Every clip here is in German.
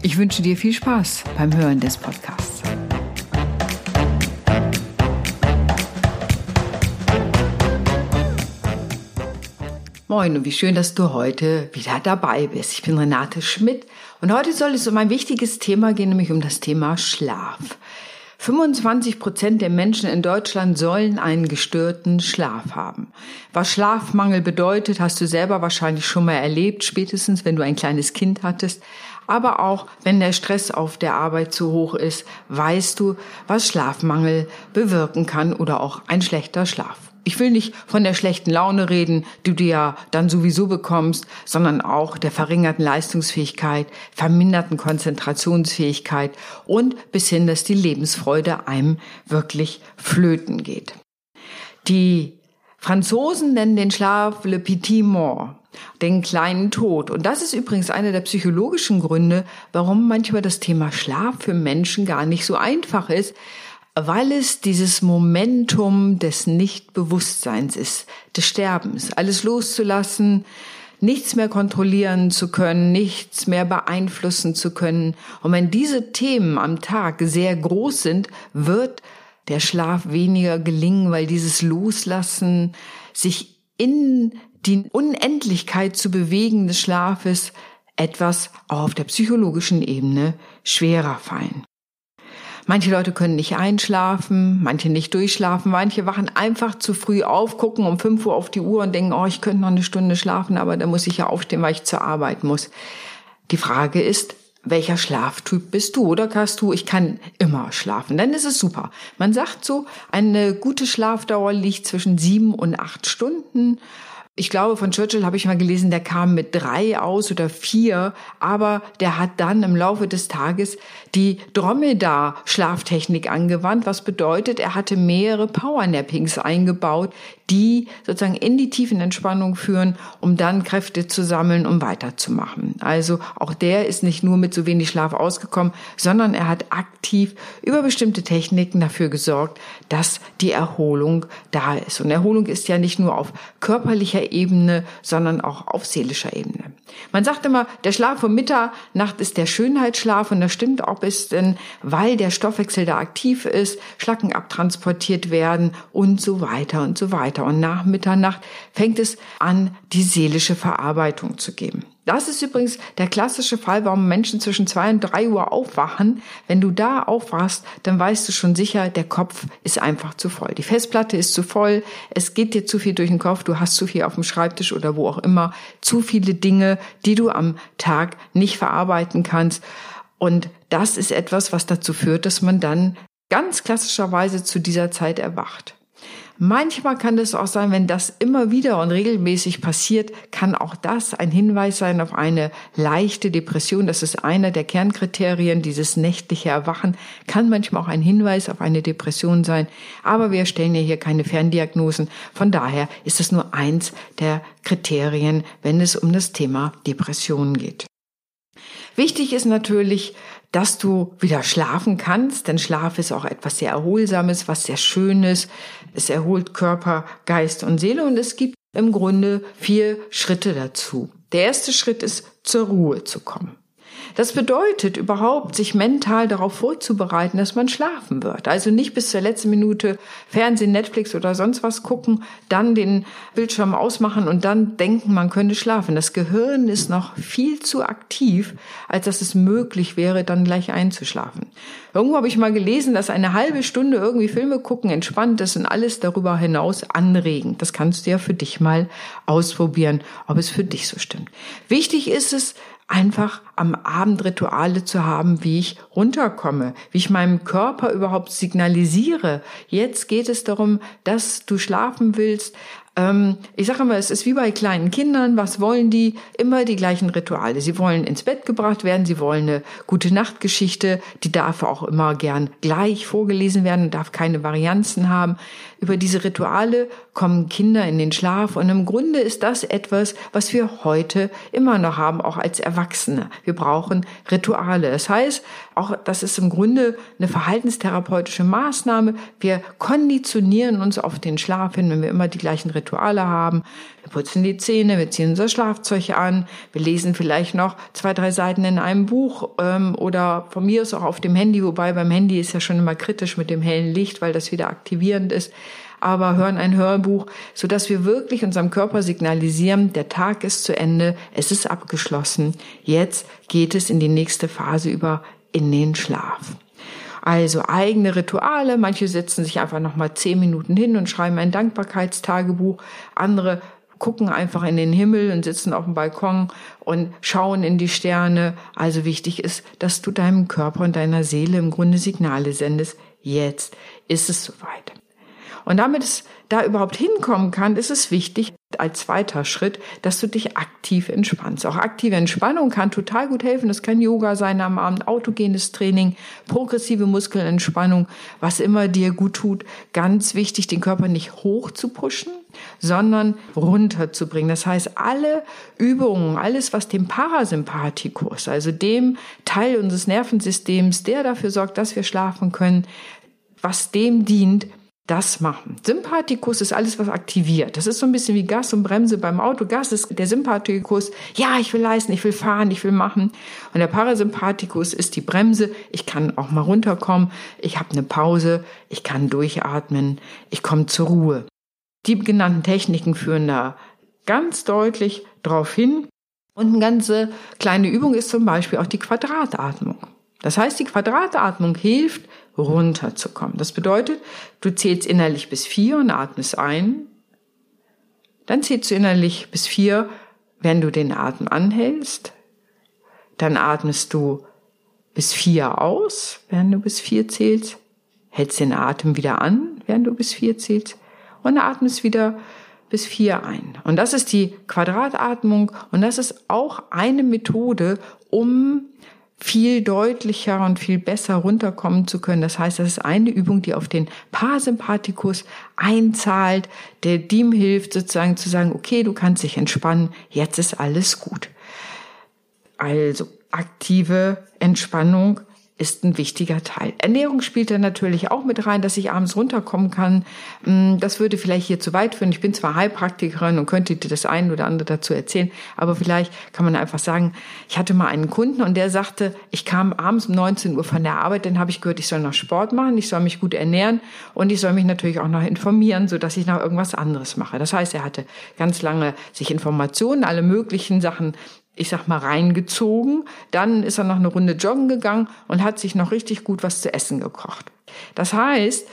Ich wünsche dir viel Spaß beim Hören des Podcasts. Moin und wie schön, dass du heute wieder dabei bist. Ich bin Renate Schmidt und heute soll es um ein wichtiges Thema gehen, nämlich um das Thema Schlaf. 25 Prozent der Menschen in Deutschland sollen einen gestörten Schlaf haben. Was Schlafmangel bedeutet, hast du selber wahrscheinlich schon mal erlebt, spätestens wenn du ein kleines Kind hattest. Aber auch wenn der Stress auf der Arbeit zu hoch ist, weißt du, was Schlafmangel bewirken kann oder auch ein schlechter Schlaf. Ich will nicht von der schlechten Laune reden, die du ja dann sowieso bekommst, sondern auch der verringerten Leistungsfähigkeit, verminderten Konzentrationsfähigkeit und bis hin, dass die Lebensfreude einem wirklich flöten geht. Die Franzosen nennen den Schlaf le petit mort den kleinen Tod. Und das ist übrigens einer der psychologischen Gründe, warum manchmal das Thema Schlaf für Menschen gar nicht so einfach ist, weil es dieses Momentum des Nichtbewusstseins ist, des Sterbens, alles loszulassen, nichts mehr kontrollieren zu können, nichts mehr beeinflussen zu können. Und wenn diese Themen am Tag sehr groß sind, wird der Schlaf weniger gelingen, weil dieses Loslassen sich in die Unendlichkeit zu bewegen des Schlafes etwas auch auf der psychologischen Ebene schwerer fallen. Manche Leute können nicht einschlafen, manche nicht durchschlafen, manche wachen einfach zu früh auf, gucken um 5 Uhr auf die Uhr und denken, oh, ich könnte noch eine Stunde schlafen, aber da muss ich ja aufstehen, weil ich zur Arbeit muss. Die Frage ist, welcher Schlaftyp bist du? Oder kannst du, ich kann immer schlafen, dann ist es super. Man sagt so, eine gute Schlafdauer liegt zwischen sieben und acht Stunden ich glaube, von Churchill habe ich mal gelesen, der kam mit drei aus oder vier, aber der hat dann im Laufe des Tages die Dromedar-Schlaftechnik angewandt, was bedeutet, er hatte mehrere Powernappings eingebaut, die sozusagen in die tiefen Entspannung führen, um dann Kräfte zu sammeln, um weiterzumachen. Also auch der ist nicht nur mit so wenig Schlaf ausgekommen, sondern er hat aktiv über bestimmte Techniken dafür gesorgt, dass die Erholung da ist. Und Erholung ist ja nicht nur auf körperlicher Ebene, sondern auch auf seelischer Ebene. Man sagt immer, der Schlaf um Mitternacht ist der Schönheitsschlaf und das stimmt auch bis denn, weil der Stoffwechsel da aktiv ist, Schlacken abtransportiert werden und so weiter und so weiter. Und nach Mitternacht fängt es an, die seelische Verarbeitung zu geben. Das ist übrigens der klassische Fall, warum Menschen zwischen zwei und drei Uhr aufwachen. Wenn du da aufwachst, dann weißt du schon sicher, der Kopf ist einfach zu voll. Die Festplatte ist zu voll. Es geht dir zu viel durch den Kopf. Du hast zu viel auf dem Schreibtisch oder wo auch immer. Zu viele Dinge, die du am Tag nicht verarbeiten kannst. Und das ist etwas, was dazu führt, dass man dann ganz klassischerweise zu dieser Zeit erwacht. Manchmal kann es auch sein, wenn das immer wieder und regelmäßig passiert, kann auch das ein Hinweis sein auf eine leichte Depression. Das ist einer der Kernkriterien, dieses nächtliche Erwachen kann manchmal auch ein Hinweis auf eine Depression sein. Aber wir stellen ja hier keine Ferndiagnosen. Von daher ist es nur eins der Kriterien, wenn es um das Thema Depression geht. Wichtig ist natürlich, dass du wieder schlafen kannst, denn Schlaf ist auch etwas sehr Erholsames, was sehr Schönes. Es erholt Körper, Geist und Seele und es gibt im Grunde vier Schritte dazu. Der erste Schritt ist, zur Ruhe zu kommen. Das bedeutet überhaupt, sich mental darauf vorzubereiten, dass man schlafen wird. Also nicht bis zur letzten Minute Fernsehen, Netflix oder sonst was gucken, dann den Bildschirm ausmachen und dann denken, man könnte schlafen. Das Gehirn ist noch viel zu aktiv, als dass es möglich wäre, dann gleich einzuschlafen. Irgendwo habe ich mal gelesen, dass eine halbe Stunde irgendwie Filme gucken entspannt ist und alles darüber hinaus anregend. Das kannst du ja für dich mal ausprobieren, ob es für dich so stimmt. Wichtig ist es, einfach am Abend Rituale zu haben, wie ich runterkomme, wie ich meinem Körper überhaupt signalisiere. Jetzt geht es darum, dass du schlafen willst, ähm, ich sage immer, es ist wie bei kleinen Kindern. Was wollen die? Immer die gleichen Rituale. Sie wollen ins Bett gebracht werden. Sie wollen eine gute Nachtgeschichte. Die darf auch immer gern gleich vorgelesen werden, darf keine Varianzen haben. Über diese Rituale kommen Kinder in den Schlaf und im Grunde ist das etwas, was wir heute immer noch haben, auch als Erwachsene. Wir brauchen Rituale. Das heißt, auch das ist im Grunde eine verhaltenstherapeutische Maßnahme. Wir konditionieren uns auf den Schlaf hin, wenn wir immer die gleichen Rituale haben. Wir putzen die Zähne, wir ziehen unser Schlafzeug an, wir lesen vielleicht noch zwei, drei Seiten in einem Buch ähm, oder von mir ist auch auf dem Handy, wobei beim Handy ist ja schon immer kritisch mit dem hellen Licht, weil das wieder aktivierend ist aber hören ein Hörbuch, so dass wir wirklich unserem Körper signalisieren, der Tag ist zu Ende, es ist abgeschlossen, jetzt geht es in die nächste Phase über in den Schlaf. Also eigene Rituale. Manche setzen sich einfach noch mal zehn Minuten hin und schreiben ein Dankbarkeitstagebuch. Andere gucken einfach in den Himmel und sitzen auf dem Balkon und schauen in die Sterne. Also wichtig ist, dass du deinem Körper und deiner Seele im Grunde Signale sendest. Jetzt ist es soweit. Und damit es da überhaupt hinkommen kann, ist es wichtig, als zweiter Schritt, dass du dich aktiv entspannst. Auch aktive Entspannung kann total gut helfen. Das kann Yoga sein am Abend, autogenes Training, progressive Muskelentspannung, was immer dir gut tut. Ganz wichtig, den Körper nicht hoch zu pushen, sondern runterzubringen. Das heißt, alle Übungen, alles, was dem Parasympathikus, also dem Teil unseres Nervensystems, der dafür sorgt, dass wir schlafen können, was dem dient, das machen. Sympathikus ist alles, was aktiviert. Das ist so ein bisschen wie Gas und Bremse beim Auto. Gas ist der Sympathikus. Ja, ich will leisten, ich will fahren, ich will machen. Und der Parasympathikus ist die Bremse. Ich kann auch mal runterkommen. Ich habe eine Pause. Ich kann durchatmen. Ich komme zur Ruhe. Die genannten Techniken führen da ganz deutlich drauf hin. Und eine ganze kleine Übung ist zum Beispiel auch die Quadratatmung. Das heißt, die Quadratatmung hilft, runterzukommen. Das bedeutet, du zählst innerlich bis vier und atmest ein. Dann zählst du innerlich bis vier, wenn du den Atem anhältst. Dann atmest du bis vier aus, während du bis vier zählst. Hältst den Atem wieder an, während du bis vier zählst. Und atmest wieder bis vier ein. Und das ist die Quadratatmung und das ist auch eine Methode, um viel deutlicher und viel besser runterkommen zu können. Das heißt, das ist eine Übung, die auf den Parasympathikus einzahlt, der dem hilft, sozusagen zu sagen, okay, du kannst dich entspannen, jetzt ist alles gut. Also aktive Entspannung ist ein wichtiger Teil. Ernährung spielt da natürlich auch mit rein, dass ich abends runterkommen kann. Mm, das würde vielleicht hier zu weit führen. Ich bin zwar Heilpraktikerin und könnte dir das ein oder andere dazu erzählen, aber vielleicht kann man einfach sagen, ich hatte mal einen Kunden und der sagte, ich kam abends um 19 Uhr von der Arbeit, dann habe ich gehört, ich soll noch Sport machen, ich soll mich gut ernähren und ich soll mich natürlich auch noch informieren, so dass ich noch irgendwas anderes mache. Das heißt, er hatte ganz lange sich Informationen, alle möglichen Sachen ich sag mal, reingezogen. Dann ist er noch eine Runde joggen gegangen und hat sich noch richtig gut was zu essen gekocht. Das heißt,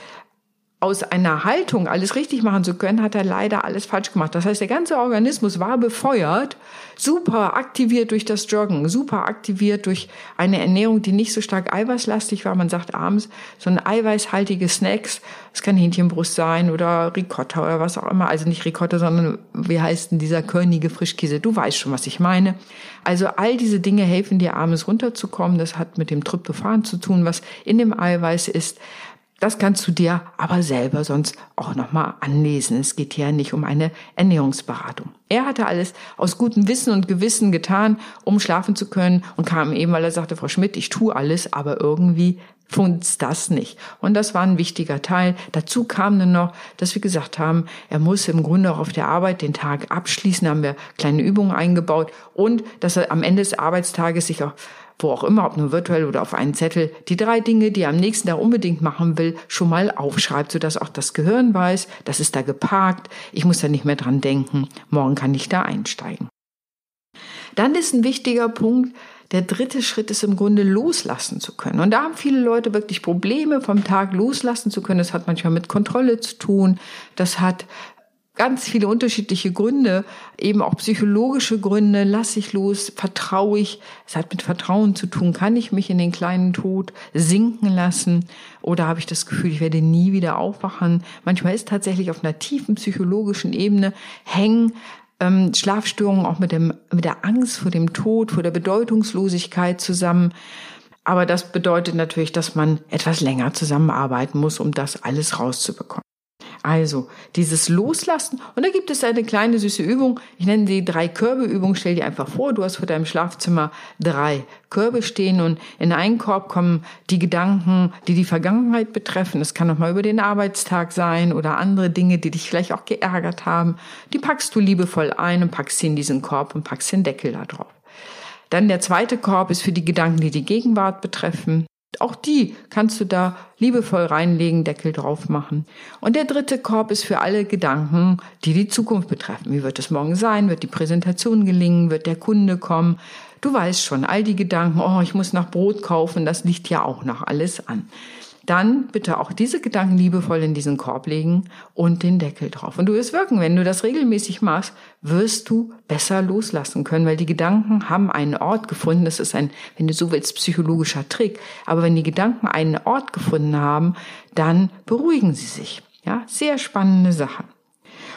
aus einer Haltung alles richtig machen zu können, hat er leider alles falsch gemacht. Das heißt, der ganze Organismus war befeuert, super aktiviert durch das Joggen, super aktiviert durch eine Ernährung, die nicht so stark eiweißlastig war. Man sagt abends so ein eiweißhaltige Snacks, es kann Hähnchenbrust sein oder Ricotta oder was auch immer. Also nicht Ricotta, sondern wie heißt denn dieser körnige Frischkäse? Du weißt schon, was ich meine. Also all diese Dinge helfen dir abends runterzukommen. Das hat mit dem Tryptophan zu tun, was in dem Eiweiß ist. Das kannst du dir aber selber sonst auch nochmal anlesen. Es geht hier nicht um eine Ernährungsberatung. Er hatte alles aus gutem Wissen und Gewissen getan, um schlafen zu können und kam eben, weil er sagte, Frau Schmidt, ich tue alles, aber irgendwie funzt das nicht. Und das war ein wichtiger Teil. Dazu kam dann noch, dass wir gesagt haben, er muss im Grunde auch auf der Arbeit den Tag abschließen, haben wir kleine Übungen eingebaut und dass er am Ende des Arbeitstages sich auch wo auch immer, ob nur virtuell oder auf einen Zettel, die drei Dinge, die er am nächsten Tag unbedingt machen will, schon mal aufschreibt, sodass auch das Gehirn weiß, das ist da geparkt, ich muss da nicht mehr dran denken, morgen kann ich da einsteigen. Dann ist ein wichtiger Punkt, der dritte Schritt ist im Grunde loslassen zu können. Und da haben viele Leute wirklich Probleme, vom Tag loslassen zu können. Das hat manchmal mit Kontrolle zu tun. Das hat ganz viele unterschiedliche Gründe, eben auch psychologische Gründe, lass ich los, vertraue ich, es hat mit Vertrauen zu tun, kann ich mich in den kleinen Tod sinken lassen oder habe ich das Gefühl, ich werde nie wieder aufwachen. Manchmal ist tatsächlich auf einer tiefen psychologischen Ebene hängen ähm, Schlafstörungen auch mit, dem, mit der Angst vor dem Tod, vor der Bedeutungslosigkeit zusammen. Aber das bedeutet natürlich, dass man etwas länger zusammenarbeiten muss, um das alles rauszubekommen. Also dieses Loslassen. Und da gibt es eine kleine süße Übung. Ich nenne sie drei Körbe-Übung. Stell dir einfach vor, du hast vor deinem Schlafzimmer drei Körbe stehen und in einen Korb kommen die Gedanken, die die Vergangenheit betreffen. Es kann nochmal über den Arbeitstag sein oder andere Dinge, die dich vielleicht auch geärgert haben. Die packst du liebevoll ein und packst sie in diesen Korb und packst den Deckel da drauf. Dann der zweite Korb ist für die Gedanken, die die Gegenwart betreffen. Auch die kannst du da liebevoll reinlegen, Deckel drauf machen. Und der dritte Korb ist für alle Gedanken, die die Zukunft betreffen. Wie wird es morgen sein? Wird die Präsentation gelingen? Wird der Kunde kommen? Du weißt schon, all die Gedanken, oh, ich muss nach Brot kaufen, das liegt ja auch noch alles an dann bitte auch diese Gedanken liebevoll in diesen Korb legen und den Deckel drauf. Und du wirst wirken, wenn du das regelmäßig machst, wirst du besser loslassen können, weil die Gedanken haben einen Ort gefunden. Das ist ein, wenn du so willst, psychologischer Trick. Aber wenn die Gedanken einen Ort gefunden haben, dann beruhigen sie sich. Ja, sehr spannende Sache.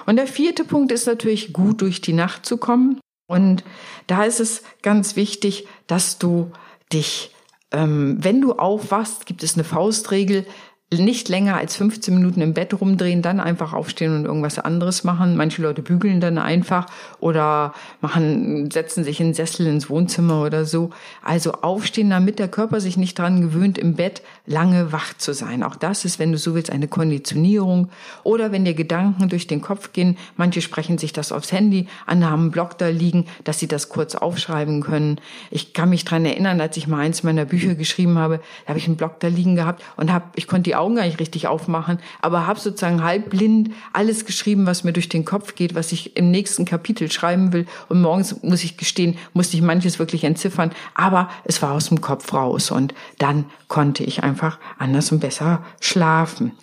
Und der vierte Punkt ist natürlich, gut durch die Nacht zu kommen. Und da ist es ganz wichtig, dass du dich wenn du aufwachst, gibt es eine Faustregel, nicht länger als 15 Minuten im Bett rumdrehen, dann einfach aufstehen und irgendwas anderes machen. Manche Leute bügeln dann einfach oder machen, setzen sich in Sessel ins Wohnzimmer oder so. Also aufstehen, damit der Körper sich nicht dran gewöhnt, im Bett lange wach zu sein. Auch das ist, wenn du so willst, eine Konditionierung. Oder wenn dir Gedanken durch den Kopf gehen, manche sprechen sich das aufs Handy, andere haben einen Blog da liegen, dass sie das kurz aufschreiben können. Ich kann mich dran erinnern, als ich mal eins meiner Bücher geschrieben habe, da habe ich einen Blog da liegen gehabt und habe, ich konnte die Augen gar nicht richtig aufmachen, aber habe sozusagen halb blind alles geschrieben, was mir durch den Kopf geht, was ich im nächsten Kapitel schreiben will. Und morgens, muss ich gestehen, musste ich manches wirklich entziffern, aber es war aus dem Kopf raus und dann konnte ich einfach anders und besser schlafen.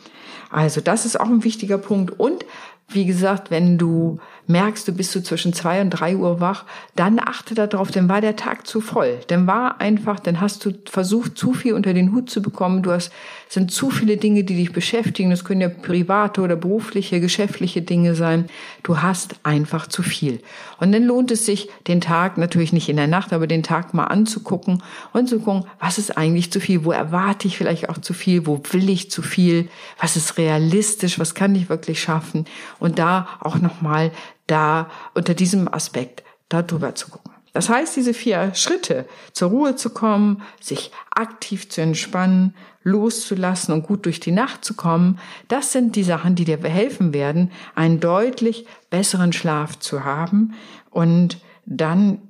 Also das ist auch ein wichtiger Punkt. Und wie gesagt, wenn du merkst, du bist so zwischen zwei und drei Uhr wach, dann achte darauf, dann war der Tag zu voll. Dann war einfach, dann hast du versucht, zu viel unter den Hut zu bekommen. Du hast, sind zu viele Dinge, die dich beschäftigen. Das können ja private oder berufliche, geschäftliche Dinge sein. Du hast einfach zu viel. Und dann lohnt es sich, den Tag, natürlich nicht in der Nacht, aber den Tag mal anzugucken und zu gucken, was ist eigentlich zu viel? Wo erwarte ich vielleicht auch zu viel? Wo will ich zu viel? Was ist realistisch? Was kann ich wirklich schaffen? Und da auch nochmal da unter diesem Aspekt da drüber zu gucken. Das heißt, diese vier Schritte, zur Ruhe zu kommen, sich aktiv zu entspannen, loszulassen und gut durch die Nacht zu kommen, das sind die Sachen, die dir helfen werden, einen deutlich besseren Schlaf zu haben und dann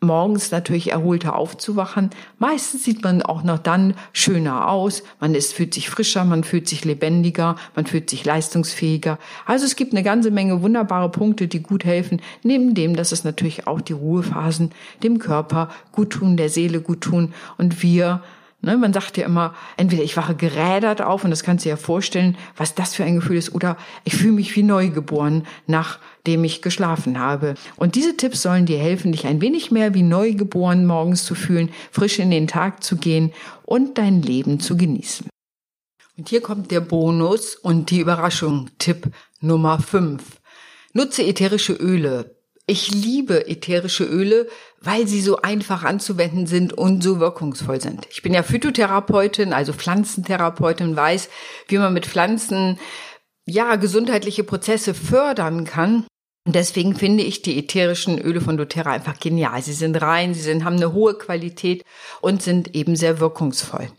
morgens natürlich erholter aufzuwachen. Meistens sieht man auch noch dann schöner aus. Man ist, fühlt sich frischer, man fühlt sich lebendiger, man fühlt sich leistungsfähiger. Also es gibt eine ganze Menge wunderbare Punkte, die gut helfen. Neben dem, dass es natürlich auch die Ruhephasen dem Körper gut tun, der Seele gut tun und wir Ne, man sagt ja immer, entweder ich wache gerädert auf und das kannst du dir ja vorstellen, was das für ein Gefühl ist, oder ich fühle mich wie neugeboren, nachdem ich geschlafen habe. Und diese Tipps sollen dir helfen, dich ein wenig mehr wie neugeboren morgens zu fühlen, frisch in den Tag zu gehen und dein Leben zu genießen. Und hier kommt der Bonus und die Überraschung. Tipp Nummer 5. Nutze ätherische Öle. Ich liebe ätherische Öle, weil sie so einfach anzuwenden sind und so wirkungsvoll sind. Ich bin ja Phytotherapeutin, also Pflanzentherapeutin, weiß, wie man mit Pflanzen ja gesundheitliche Prozesse fördern kann. Und deswegen finde ich die ätherischen Öle von doTERRA einfach genial. Sie sind rein, sie sind, haben eine hohe Qualität und sind eben sehr wirkungsvoll.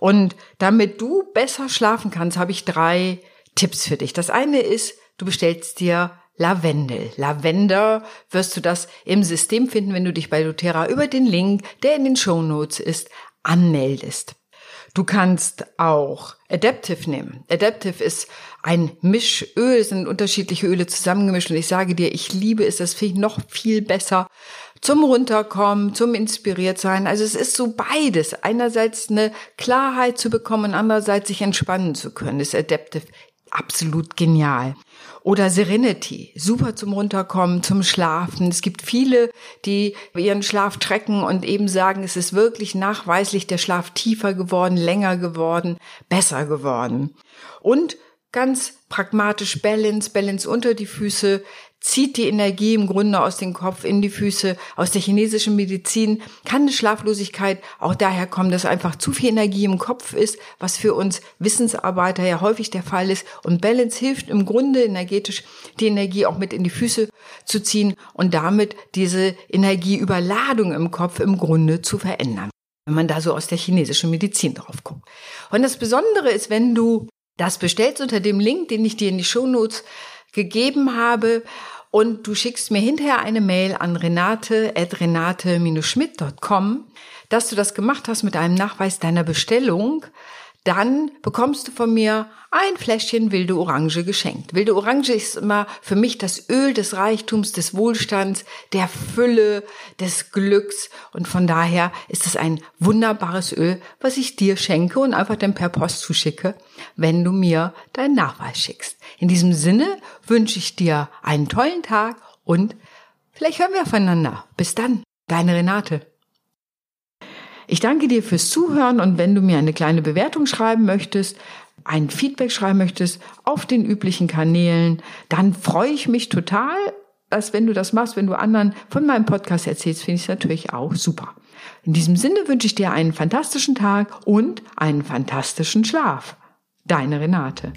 Und damit du besser schlafen kannst, habe ich drei Tipps für dich. Das eine ist, du bestellst dir Lavendel. Lavender wirst du das im System finden, wenn du dich bei doTERRA über den Link, der in den Show Notes ist, anmeldest. Du kannst auch Adaptive nehmen. Adaptive ist ein Mischöl, es sind unterschiedliche Öle zusammengemischt und ich sage dir, ich liebe es, das finde ich noch viel besser zum Runterkommen, zum inspiriert sein. Also es ist so beides. Einerseits eine Klarheit zu bekommen, andererseits sich entspannen zu können. Ist Adaptive absolut genial. Oder Serenity, super zum Runterkommen, zum Schlafen. Es gibt viele, die ihren Schlaf trecken und eben sagen, es ist wirklich nachweislich der Schlaf tiefer geworden, länger geworden, besser geworden. Und ganz pragmatisch Balance, Balance unter die Füße, zieht die Energie im Grunde aus dem Kopf in die Füße. Aus der chinesischen Medizin kann eine Schlaflosigkeit auch daher kommen, dass einfach zu viel Energie im Kopf ist, was für uns Wissensarbeiter ja häufig der Fall ist. Und Balance hilft im Grunde energetisch, die Energie auch mit in die Füße zu ziehen und damit diese Energieüberladung im Kopf im Grunde zu verändern wenn man da so aus der chinesischen Medizin drauf guckt. Und das Besondere ist, wenn du das bestellst unter dem Link, den ich dir in die Shownotes gegeben habe und du schickst mir hinterher eine Mail an renate.renate-schmidt.com, dass du das gemacht hast mit einem Nachweis deiner Bestellung, dann bekommst du von mir ein Fläschchen wilde Orange geschenkt. Wilde Orange ist immer für mich das Öl des Reichtums, des Wohlstands, der Fülle, des Glücks und von daher ist es ein wunderbares Öl, was ich dir schenke und einfach dann per Post zuschicke, wenn du mir deinen Nachweis schickst. In diesem Sinne wünsche ich dir einen tollen Tag und vielleicht hören wir voneinander. Bis dann, deine Renate. Ich danke dir fürs Zuhören und wenn du mir eine kleine Bewertung schreiben möchtest, ein Feedback schreiben möchtest auf den üblichen Kanälen, dann freue ich mich total, dass wenn du das machst, wenn du anderen von meinem Podcast erzählst, finde ich es natürlich auch super. In diesem Sinne wünsche ich dir einen fantastischen Tag und einen fantastischen Schlaf. Deine Renate.